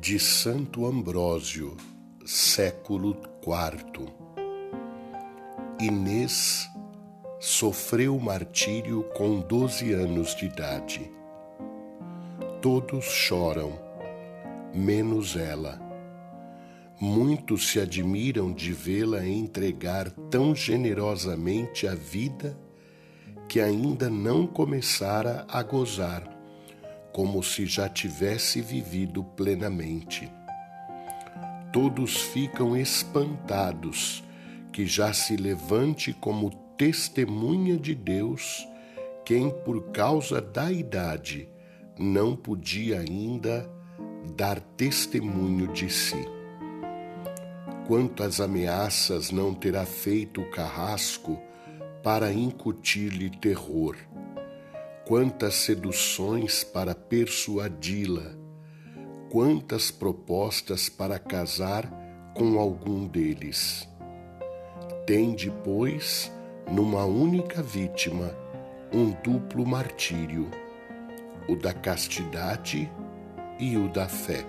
de Santo Ambrósio, século IV. Inês sofreu martírio com doze anos de idade. Todos choram, menos ela. Muitos se admiram de vê-la entregar tão generosamente a vida que ainda não começara a gozar, como se já tivesse vivido plenamente. Todos ficam espantados que já se levante como testemunha de Deus quem, por causa da idade, não podia ainda dar testemunho de si. Quantas ameaças não terá feito o carrasco para incutir-lhe terror, quantas seduções para persuadi-la, quantas propostas para casar com algum deles. Tem depois, numa única vítima, um duplo martírio, o da castidade e o da fé.